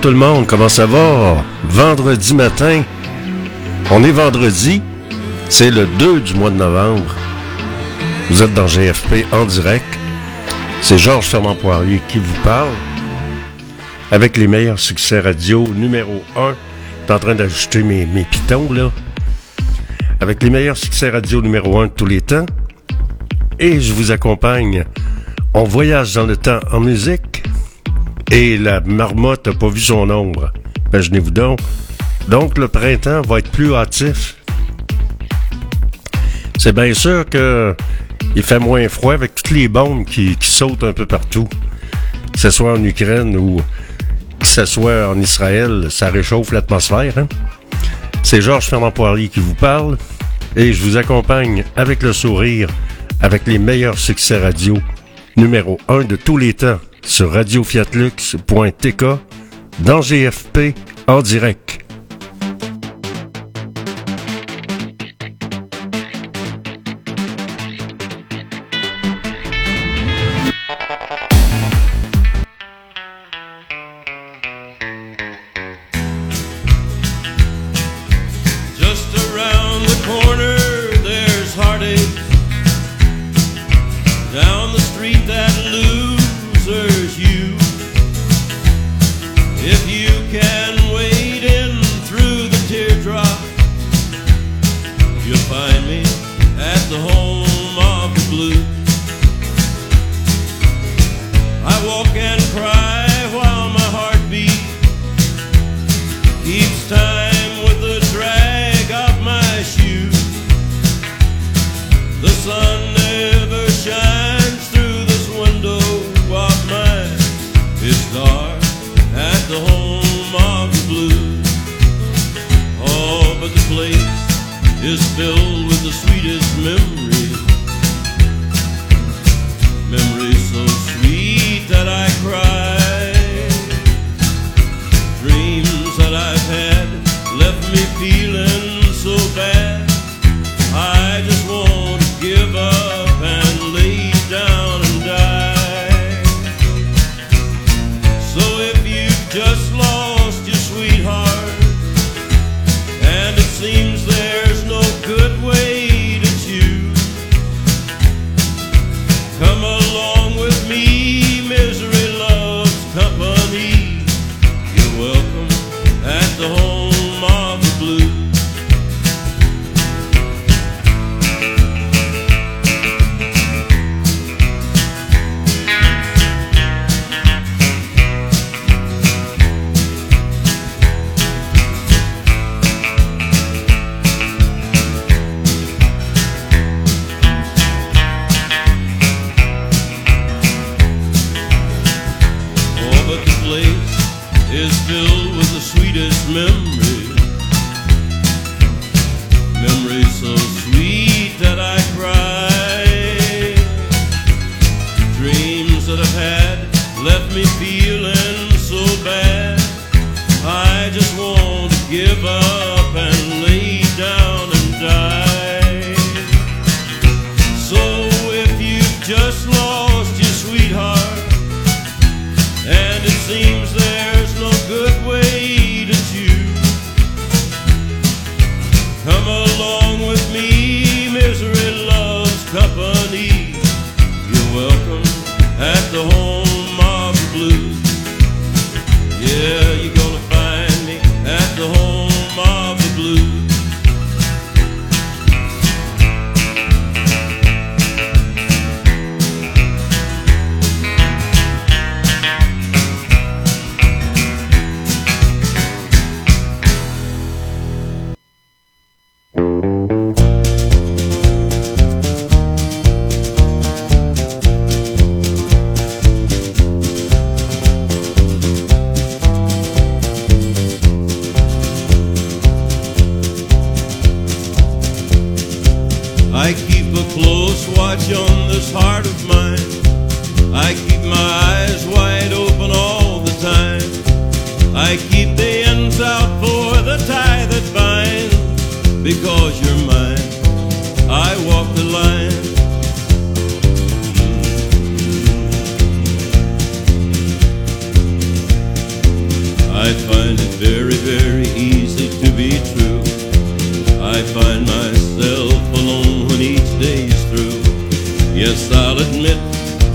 Tout le monde, comment ça va? Vendredi matin. On est vendredi. C'est le 2 du mois de novembre. Vous êtes dans GFP en direct. C'est Georges Fermant Poirier qui vous parle. Avec les meilleurs succès radio numéro 1. T'es en train d'ajouter mes, mes pitons là. Avec les meilleurs succès radio numéro 1 de tous les temps. Et je vous accompagne. On voyage dans le temps en musique et la marmotte n'a pas vu son ombre. Imaginez-vous donc. Donc, le printemps va être plus hâtif. C'est bien sûr que il fait moins froid avec toutes les bombes qui, sautent un peu partout. Que ce soit en Ukraine ou que ce soit en Israël, ça réchauffe l'atmosphère. Hein. C'est Georges Fernand Poirier qui vous parle et je vous accompagne avec le sourire, avec les meilleurs succès radio, numéro un de tous les temps sur radiofiatlux.tk dans GFP en direct.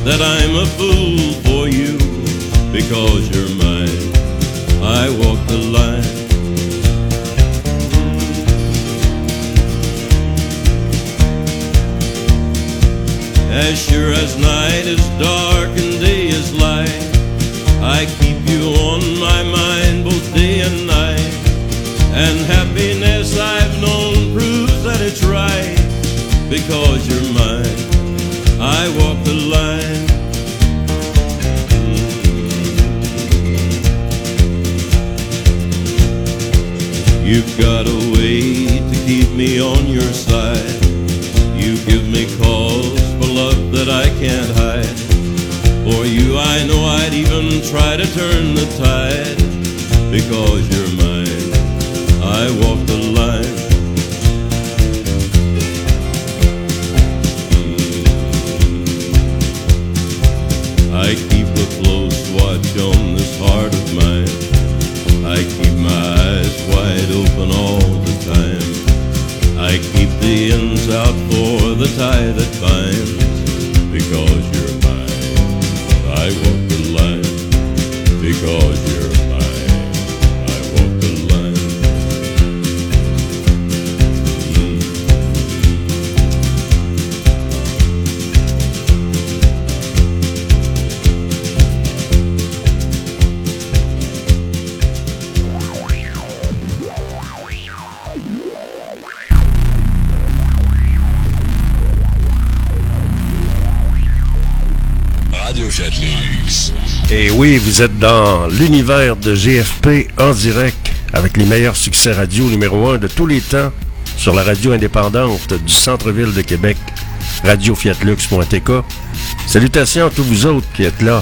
that I'm a fool for you because you're mine. I walk the line. As sure as night is dark me on your side. You give me calls for love that I can't hide. For you, I know I'd even try to turn the tide because you're mine. I walk Et oui, vous êtes dans l'univers de GFP en direct avec les meilleurs succès radio numéro un de tous les temps sur la radio indépendante du centre-ville de Québec, radiofiatlux.tk. Salutations à tous vous autres qui êtes là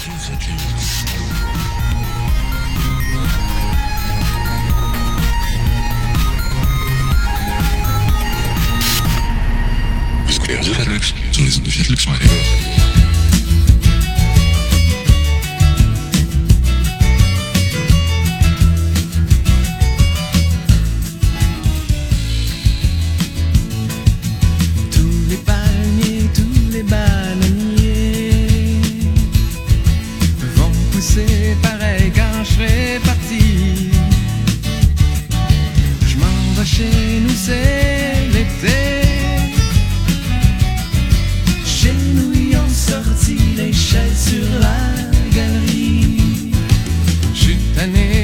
Tane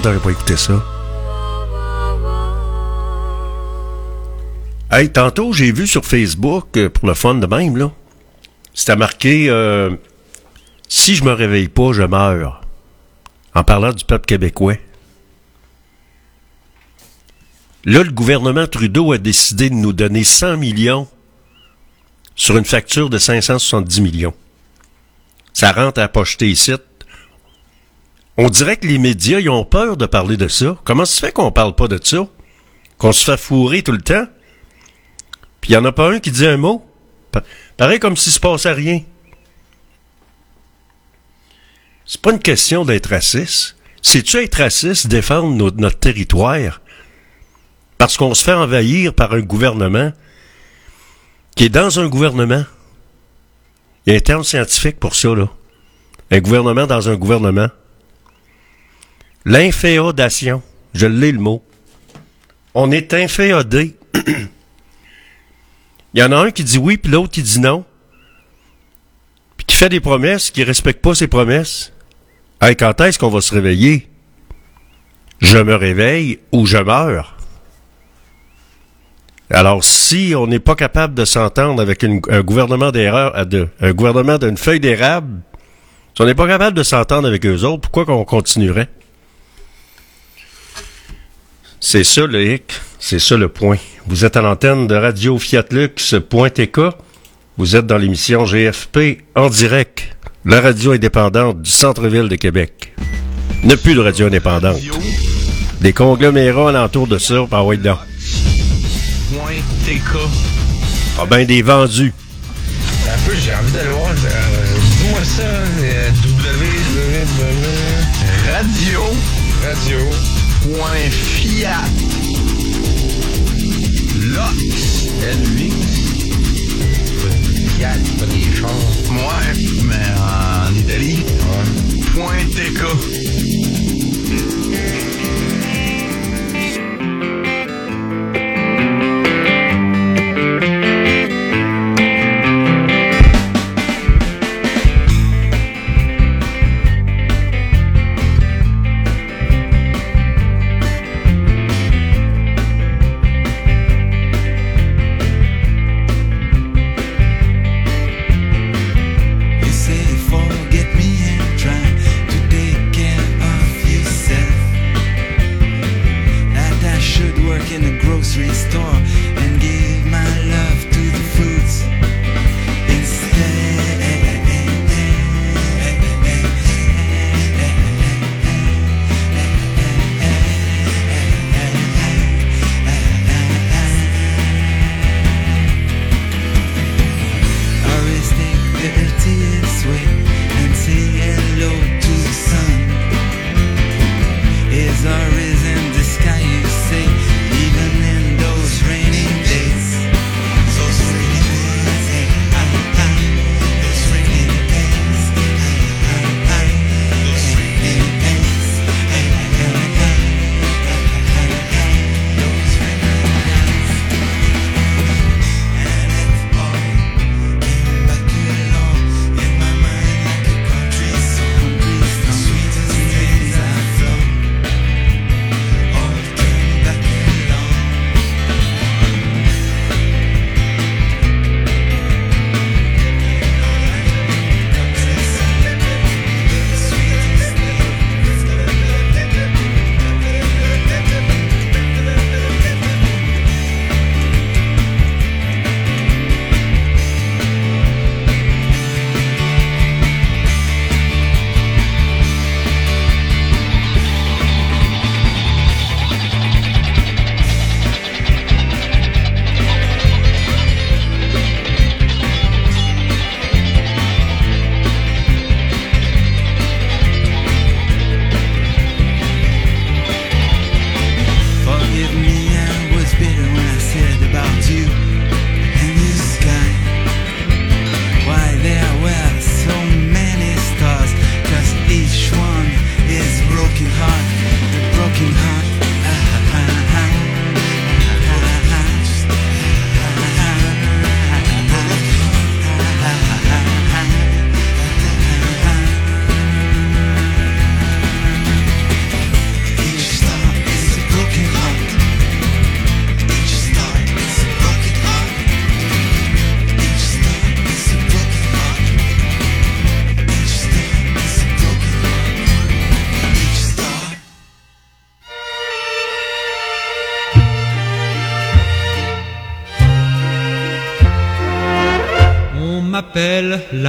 pas écouté ça. Hey, tantôt, j'ai vu sur Facebook, euh, pour le fun de même, là, c'était marqué euh, Si je me réveille pas, je meurs. En parlant du peuple québécois. Là, le gouvernement Trudeau a décidé de nous donner 100 millions sur une facture de 570 millions. Ça rentre à pocheter ici. On dirait que les médias, ils ont peur de parler de ça. Comment se fait qu'on parle pas de ça? Qu'on se fait fourrer tout le temps? Puis il n'y en a pas un qui dit un mot? Pa- Pareil comme s'il se passait rien. C'est pas une question d'être raciste. C'est-tu être raciste, défendre no- notre territoire? Parce qu'on se fait envahir par un gouvernement qui est dans un gouvernement. Il y a un terme scientifique pour ça, là. Un gouvernement dans un gouvernement. L'inféodation. Je l'ai le mot. On est inféodé. Il y en a un qui dit oui, puis l'autre qui dit non. Puis qui fait des promesses, qui respecte pas ses promesses. Hey, quand est-ce qu'on va se réveiller? Je me réveille ou je meurs? Alors, si on n'est pas capable de s'entendre avec un gouvernement d'erreur, euh, de- un gouvernement d'une feuille d'érable, si on n'est pas capable de s'entendre avec eux autres, pourquoi qu'on continuerait? C'est ça le hic, c'est ça le point. Vous êtes à l'antenne de Radio Fiat Lux.tk. Vous êtes dans l'émission GFP en direct, la radio indépendante du centre-ville de Québec. Ne plus de radio indépendante. Des conglomérats alentour de ça, par ouais. Point TK. Ah ben des vendus. Un peu, j'ai envie d'aller voir. euh, Dis-moi ça. euh, www. Radio. Radio. Point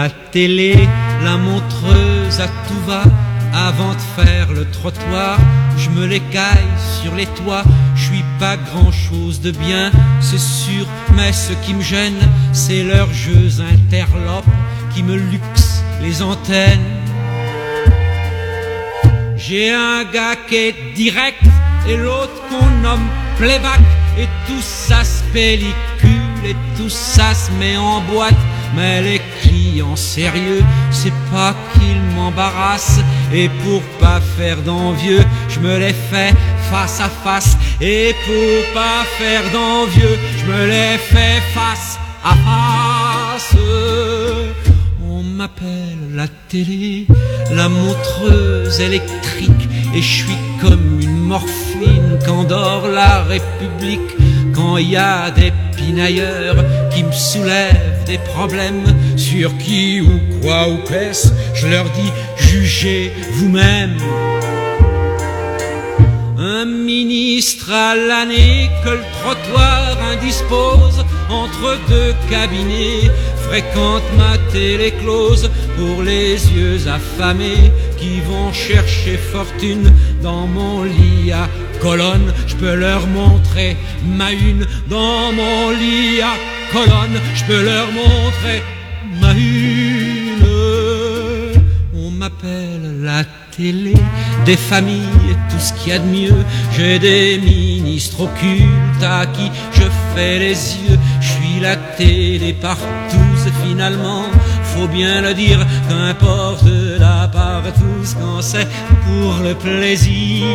la télé, la montreuse à tout va. Avant de faire le trottoir, je me l'écaille sur les toits. Je suis pas grand chose de bien, c'est sûr, mais ce qui me gêne, c'est leurs jeux interlopes qui me luxent les antennes. J'ai un gars qui est direct et l'autre qu'on nomme playback et tout ça se pellicule et tout ça se met en boîte. Mais les clients sérieux, c'est pas qu'ils m'embarrassent. Et pour pas faire d'envieux, je me les fais face à face. Et pour pas faire d'envieux, je me les fais face à face. On m'appelle la télé, la montreuse électrique, et je suis comme une morphine qu'endort la République quand il y a des pinailleurs qui me soulèvent des problèmes sur qui ou quoi ou qu'est-ce, je leur dis jugez vous-même. Un ministre à l'année que le trottoir indispose entre deux cabinets fréquente ma télé close pour les yeux affamés qui vont chercher fortune dans mon lit à colonne. Je peux leur montrer ma une dans mon lit à colonne. Je peux leur montrer ma une. On m'appelle la télé des familles, tout ce qu'il y a de mieux. J'ai des ministres occultes à qui je fais les yeux. Je suis la télé partout, c'est finalement, faut bien le dire, qu'importe la part tous quand c'est pour le plaisir.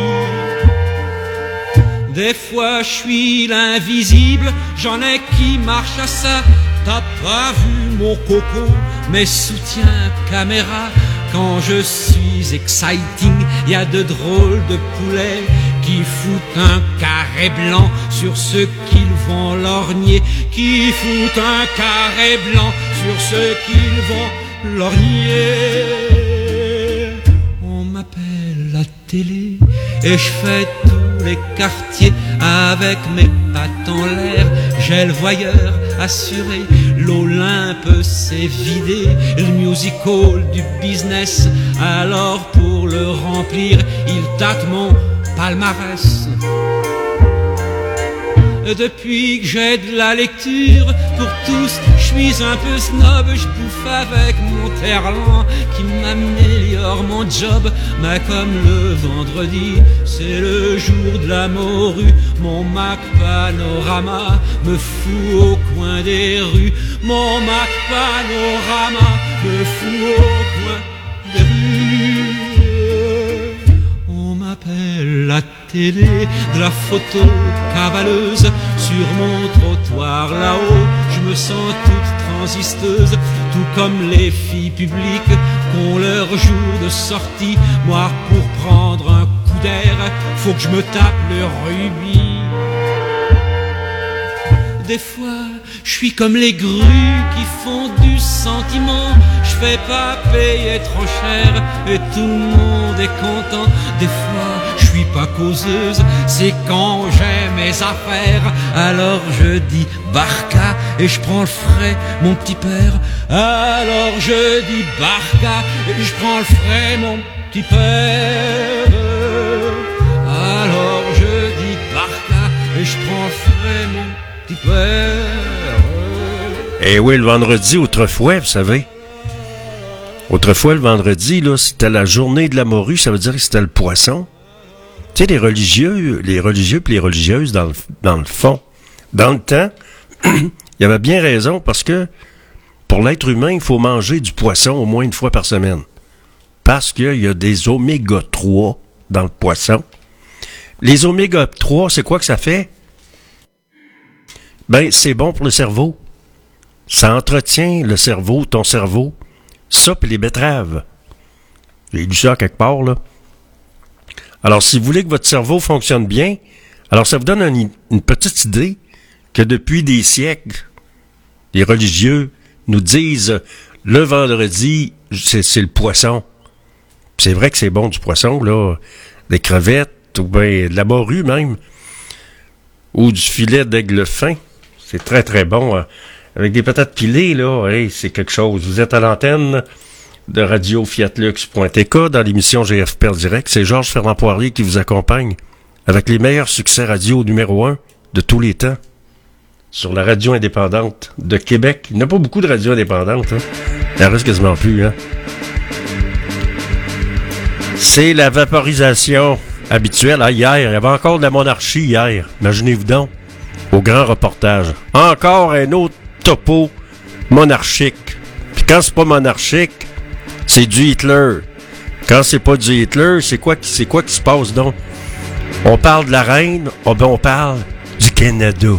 Des fois je suis l'invisible, j'en ai qui marchent à ça. T'as pas vu mon coco, mes soutiens caméra. Quand je suis exciting, y a de drôles de poulets qui foutent un carré blanc sur ceux qu'ils vont lorgner, qui foutent un carré blanc sur ceux qu'ils vont lorgner. On m'appelle la télé et je fais les quartiers avec mes pattes en l'air. J'ai le voyeur assuré, l'Olympe s'est vidé, le musical du business. Alors pour le remplir, il tâte mon palmarès. Depuis que j'ai de la lecture pour tous, suis un peu snob, je bouffe avec mon terlan qui m'améliore mon job. Mais comme le vendredi, c'est le jour de la morue, mon Mac Panorama me fout au coin des rues. Mon Mac Panorama me fout au coin des rues. On m'appelle la de la photo cavaleuse sur mon trottoir là-haut. Je me sens toute transisteuse, tout comme les filles publiques qu'ont leur jour de sortie. Moi, pour prendre un coup d'air, faut que je me tape le rubis. Des fois, je suis comme les grues qui font du sentiment. Je fais pas payer trop cher et tout le monde est content. Des fois, suis pas causeuse, c'est quand j'ai mes affaires. Alors je dis barca et je prends le frais, mon petit père. Alors je dis barca et je prends le frais, mon petit père. Alors je dis barca et je prends le frais, mon petit père. Eh oui, le vendredi, autrefois, vous savez. Autrefois, le vendredi, là, c'était la journée de la morue, ça veut dire que c'était le poisson. Tu les religieux, les religieux et les religieuses, dans le, dans le fond, dans le temps, il y avait bien raison parce que pour l'être humain, il faut manger du poisson au moins une fois par semaine. Parce qu'il y a des oméga 3 dans le poisson. Les oméga 3, c'est quoi que ça fait? Ben, c'est bon pour le cerveau. Ça entretient le cerveau, ton cerveau. Ça, puis les betteraves. J'ai lu ça quelque part, là. Alors, si vous voulez que votre cerveau fonctionne bien, alors ça vous donne une, petite idée que depuis des siècles, les religieux nous disent le vendredi, c'est c'est le poisson. C'est vrai que c'est bon du poisson, là. Des crevettes, ou bien de la morue même. Ou du filet d'aigle fin. C'est très, très bon. hein. avec des patates pilées, là, hey, c'est quelque chose. Vous êtes à l'antenne de Radio Fiatlux.tk dans l'émission GFP Direct. C'est Georges Fernand Poirier qui vous accompagne avec les meilleurs succès radio numéro un de tous les temps sur la radio indépendante de Québec. Il n'y a pas beaucoup de radios indépendantes. Hein? Il en reste quasiment plus. Hein? C'est la vaporisation habituelle. Ah, hier, il y avait encore de la monarchie hier. Imaginez-vous donc. Au grand reportage. Encore un autre topo monarchique. Puis quand c'est pas monarchique, c'est du Hitler. Quand c'est pas du Hitler, c'est quoi, c'est quoi qui se passe donc? On parle de la reine, oh ben on parle du Canada.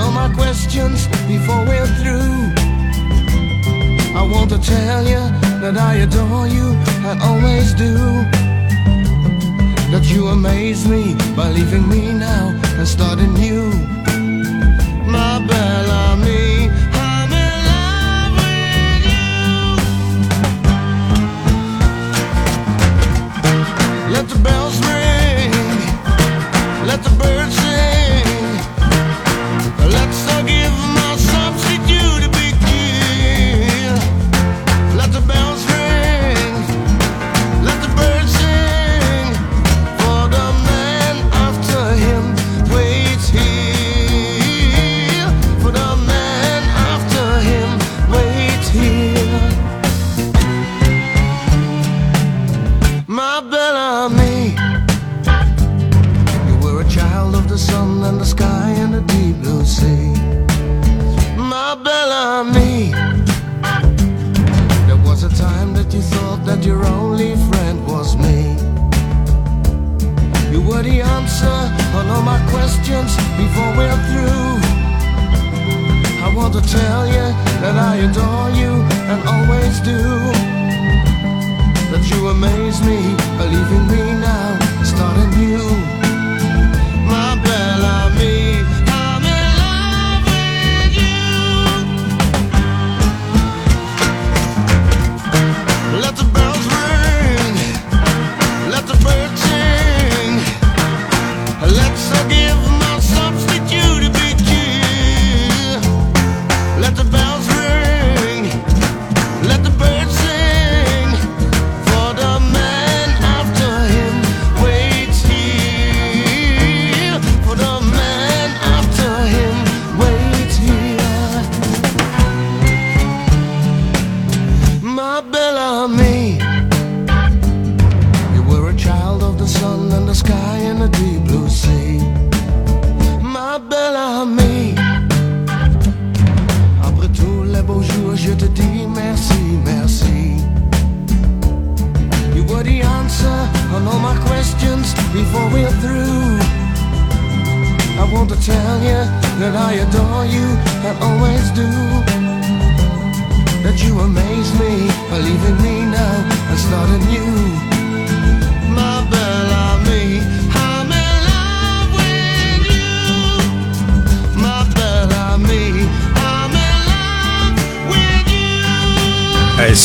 Answer on all my questions before we're through. I want to tell you that I adore you, I always do that you amaze me by leaving me now and starting new. My Bellamy. Let the bells ring, let the birds sing. That I adore you and always do. That you amaze me, believing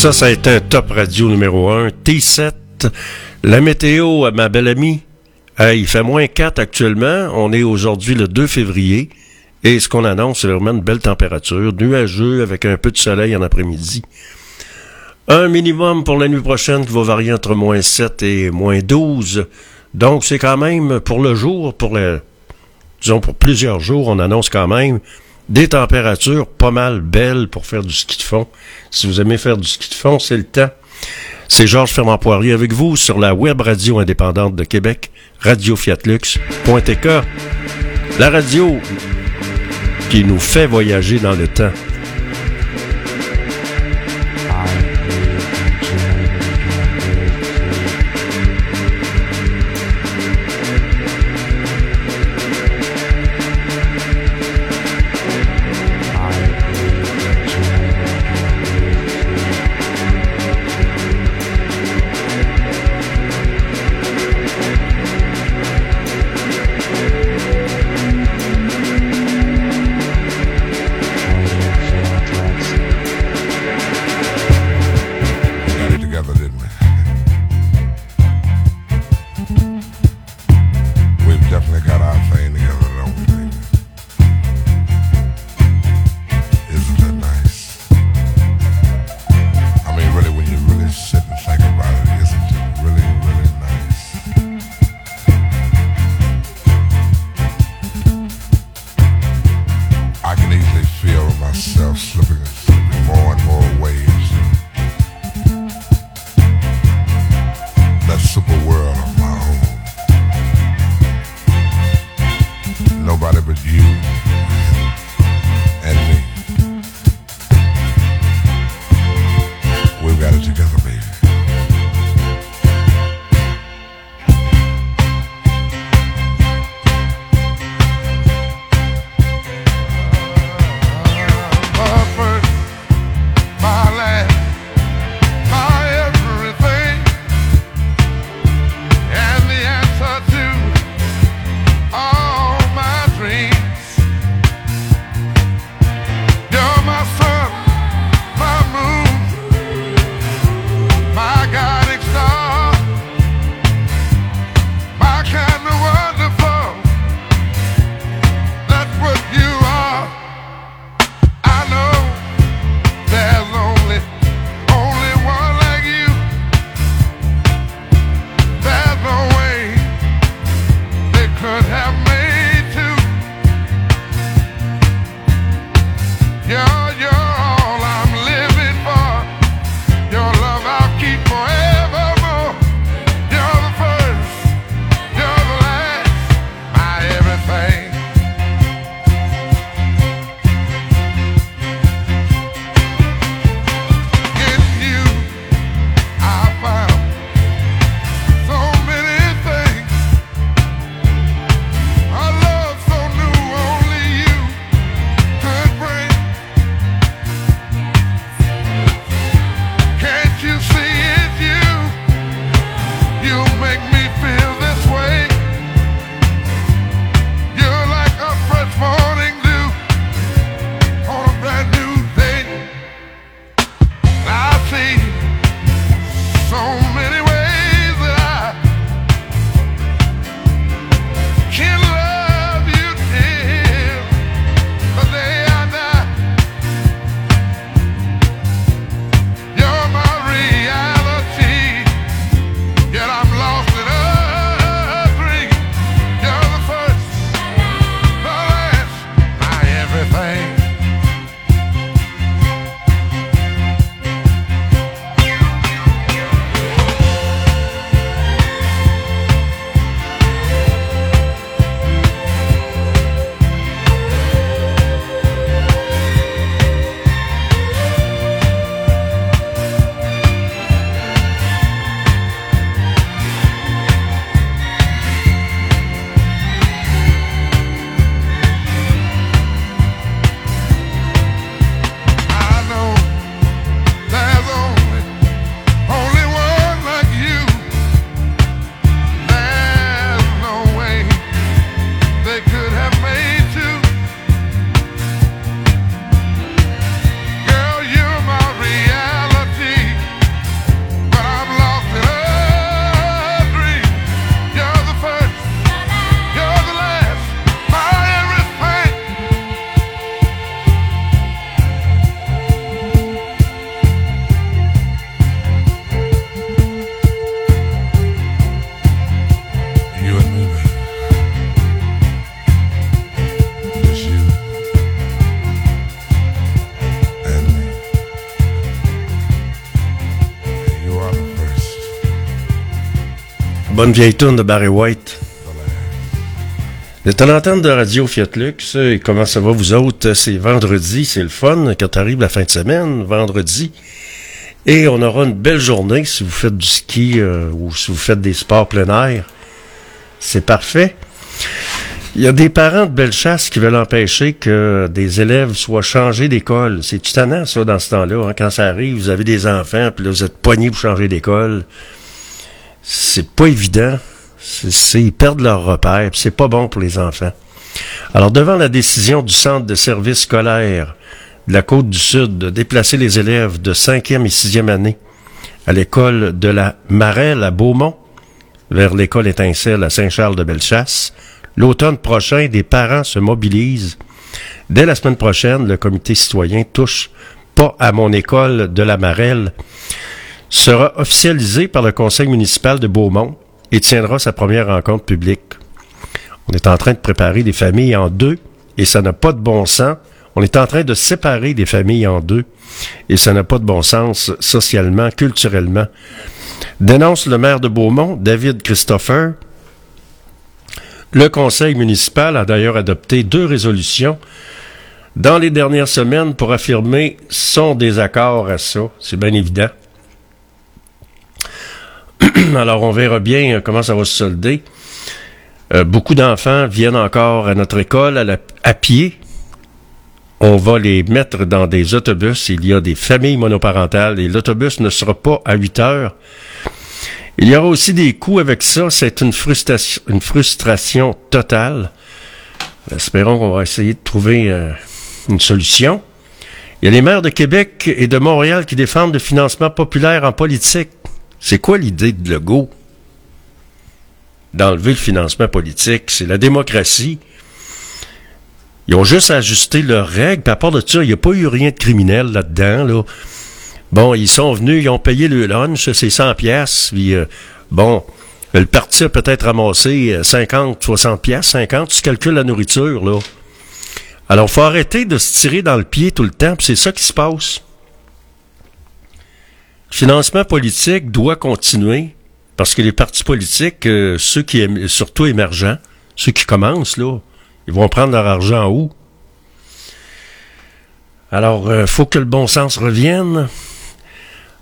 ça, ça a été un top radio numéro 1. T7. La météo, ma belle amie. Hey, il fait moins 4 actuellement. On est aujourd'hui le 2 février. Et ce qu'on annonce, c'est vraiment une belle température. Nuageux avec un peu de soleil en après-midi. Un minimum pour la nuit prochaine qui va varier entre moins 7 et moins 12. Donc, c'est quand même pour le jour, pour le, disons pour plusieurs jours, on annonce quand même des températures pas mal belles pour faire du ski de fond. Si vous aimez faire du ski de fond, c'est le temps. C'est Georges Fernand Poirier avec vous sur la web radio indépendante de Québec, radiofiatlux.tk. La radio qui nous fait voyager dans le temps. Bonne vieille tourne de Barry White. Le d'antenne de Radio Fiat Lux, et comment ça va vous autres? C'est vendredi, c'est le fun quand arrive la fin de semaine, vendredi. Et on aura une belle journée si vous faites du ski euh, ou si vous faites des sports plein air. C'est parfait. Il y a des parents de Bellechasse qui veulent empêcher que des élèves soient changés d'école. C'est tannant, ça, dans ce temps-là. hein. Quand ça arrive, vous avez des enfants, puis là, vous êtes poignés pour changer d'école. C'est pas évident. C'est, ils perdent leur repère, c'est pas bon pour les enfants. Alors, devant la décision du Centre de services scolaires de la Côte-du-Sud de déplacer les élèves de 5e et 6e année à l'école de la Marelle à Beaumont vers l'école étincelle à Saint-Charles-de-Bellechasse, l'automne prochain, des parents se mobilisent. Dès la semaine prochaine, le comité citoyen touche pas à mon école de la Marelle sera officialisé par le conseil municipal de Beaumont et tiendra sa première rencontre publique. On est en train de préparer des familles en deux et ça n'a pas de bon sens. On est en train de séparer des familles en deux et ça n'a pas de bon sens socialement, culturellement. Dénonce le maire de Beaumont, David Christopher. Le conseil municipal a d'ailleurs adopté deux résolutions dans les dernières semaines pour affirmer son désaccord à ça. C'est bien évident. Alors, on verra bien euh, comment ça va se solder. Euh, beaucoup d'enfants viennent encore à notre école à, pied. On va les mettre dans des autobus. Il y a des familles monoparentales et l'autobus ne sera pas à 8 heures. Il y aura aussi des coûts avec ça. C'est une frustration, une frustration totale. Espérons qu'on va essayer de trouver euh, une solution. Il y a les maires de Québec et de Montréal qui défendent le financement populaire en politique. C'est quoi l'idée de Legault? D'enlever le financement politique. C'est la démocratie. Ils ont juste ajusté leurs règles. Puis à part de ça, il n'y a pas eu rien de criminel là-dedans. Là. Bon, ils sont venus, ils ont payé le lunch, c'est 100 pièces. Puis euh, bon, le parti a peut-être ramassé euh, 50, 60 pièces, 50. Tu calcules la nourriture là. Alors, faut arrêter de se tirer dans le pied tout le temps. puis c'est ça qui se passe. Financement politique doit continuer parce que les partis politiques, euh, ceux qui surtout émergents, ceux qui commencent là, ils vont prendre leur argent où Alors, euh, faut que le bon sens revienne.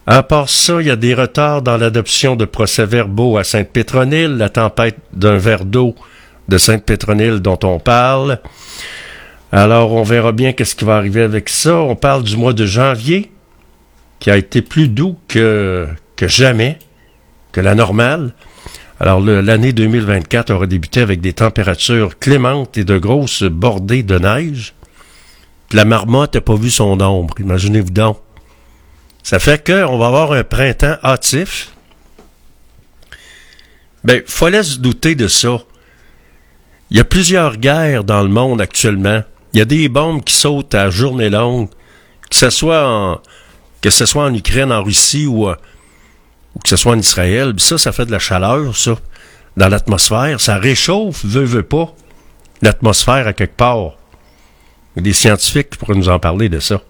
À part ça, il y a des retards dans l'adoption de procès-verbaux à Sainte-Pétronille, la tempête d'un verre d'eau de Sainte-Pétronille dont on parle. Alors, on verra bien qu'est-ce qui va arriver avec ça. On parle du mois de janvier, qui a été plus doux que, jamais, que la normale. Alors, l'année 2024 aura débuté avec des températures clémentes et de grosses bordées de neige. La marmotte n'a pas vu son ombre, imaginez-vous donc. Ça fait qu'on va avoir un printemps hâtif. Ben, fallait se douter de ça. Il y a plusieurs guerres dans le monde actuellement. Il y a des bombes qui sautent à journée longue, que ce soit en, que ce soit en Ukraine, en Russie ou, euh, que ce soit en Israël. Ça, ça fait de la chaleur, ça, dans l'atmosphère. Ça réchauffe, veut, veut pas, l'atmosphère à quelque part. Il y a des scientifiques qui pourraient nous en parler de ça.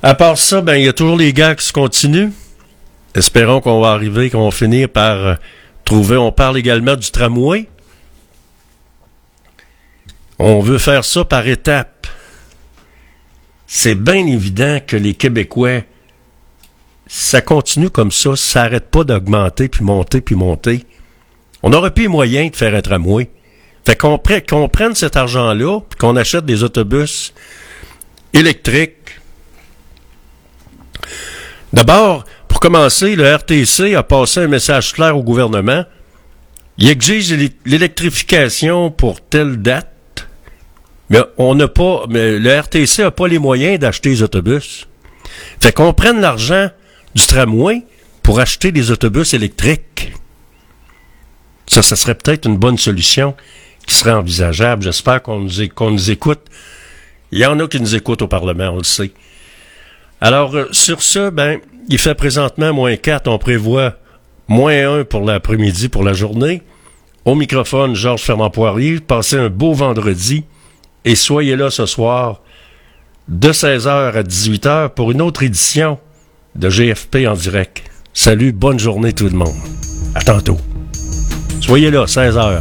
À part ça, ben, il y a toujours les gars qui se continuent. Espérons qu'on va arriver, qu'on va finir par euh, trouver. On parle également du tramway. On veut faire ça par étapes. C'est bien évident que les Québécois, ça continue comme ça, ça n'arrête pas d'augmenter, puis monter, puis monter. On n'aurait plus les moyens de faire un tramway. Fait qu'on pre- qu'on prenne cet argent-là, puis qu'on achète des autobus électriques. D'abord, pour commencer, le RTC a passé un message clair au gouvernement. Il exige l'é- l'électrification pour telle date. Mais on n'a pas, mais le RTC n'a pas les moyens d'acheter des autobus. Fait qu'on prenne l'argent du tramway pour acheter des autobus électriques. Ça, ça serait peut-être une bonne solution qui serait envisageable. J'espère qu'on nous, é- qu'on nous écoute. Il y en a qui nous écoutent au Parlement, on le sait. Alors, euh, sur ce, ben, il fait présentement moins 4. On prévoit moins 1 pour l'après-midi, pour la journée. Au microphone, Georges Fernand Poirier. Passez un beau vendredi et soyez là ce soir de 16h à 18h pour une autre édition de GFP en direct. Salut, bonne journée tout le monde. À tantôt. Soyez là, 16h.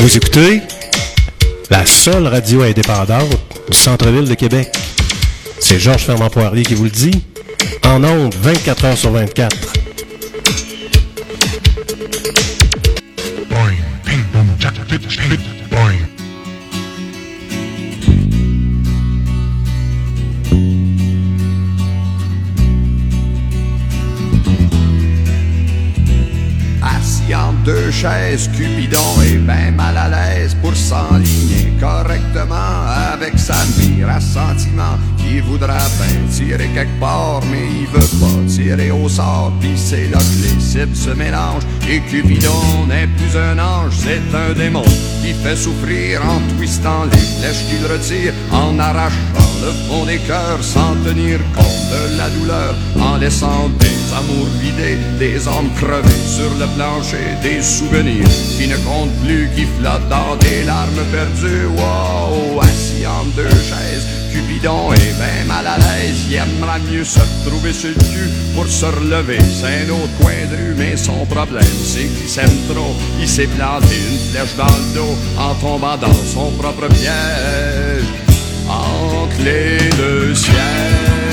Vous écoutez la seule radio indépendante du centre-ville de Québec. C'est Georges Fernand Poirier qui vous le dit. En ondes, 24 heures sur 24. Chaises, Cupidon est ben mal à l'aise pour s'enligner correctement avec sa mire à sentiment. Il voudra bien tirer quelque part, mais il veut pas tirer au sort. Pis c'est là que les cibles se mélangent. Et Cupidon n'est plus un ange, c'est un démon qui fait souffrir en twistant les flèches qu'il retire, en arrachant le fond des cœurs sans tenir compte de la douleur, en laissant des amours vidés, des hommes crevés sur le plancher, des souvenirs qui ne comptent plus, qui flottent dans des larmes perdues. Wow, Cupidon est ben mal à l'aise, il aimera mieux se retrouver sur le cul pour se relever. C'est un autre coin de rue, mais son problème, c'est qu'il s'aime trop. Il s'est planté une flèche dans le dos en tombant dans son propre piège entre les deux ciels.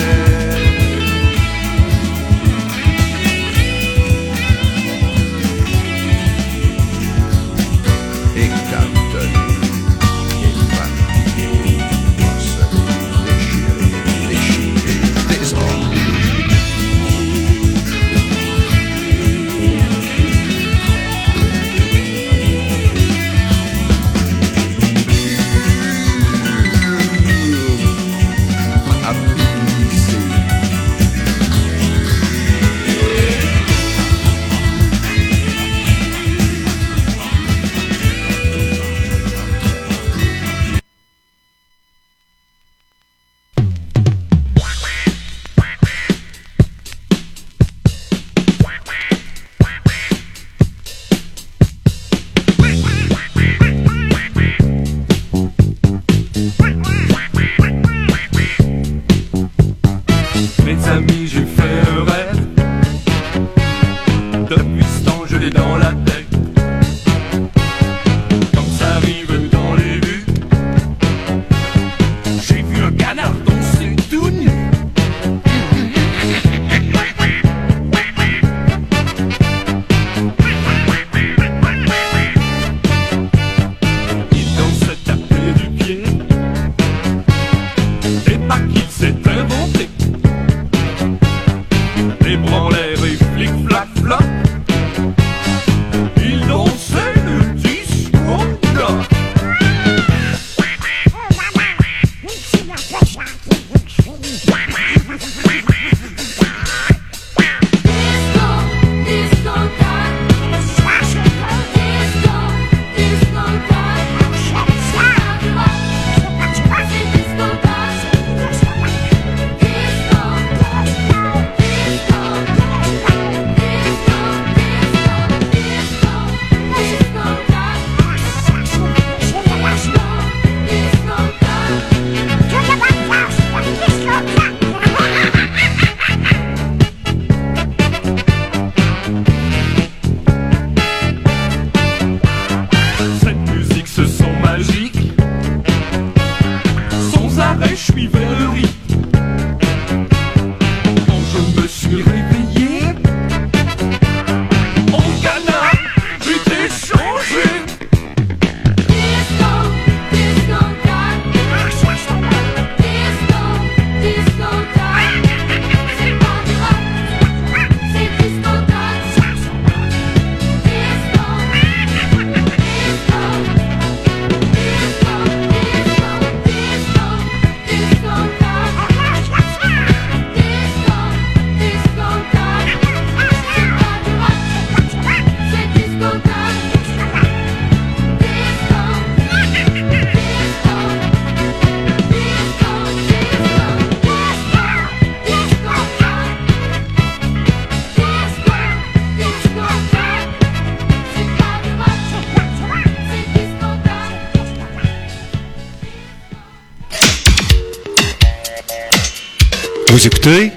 Vous écoutez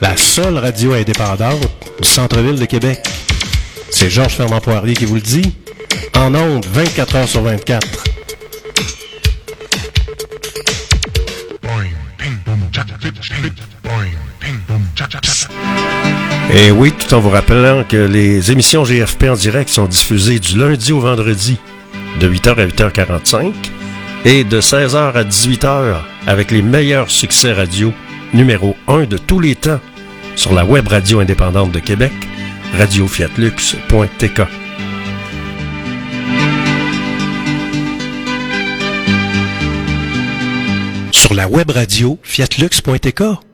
la seule radio indépendante du centre-ville de Québec. C'est Georges Fernand Poirier qui vous le dit. En ondes, 24 heures sur 24. Boing, ping, boom, cha, cha, fit, fit. Boing, ping, boom, cha, cha, cha. Et oui, tout en vous rappelant que les émissions GFP en direct sont diffusées du lundi au vendredi de 8h à 8h45 et de 16h à 18h avec les meilleurs succès radio numéro 1 de tous les temps sur la web radio indépendante de Québec, radiofiatlux.tk. Sur la web radio fiatlux.tk.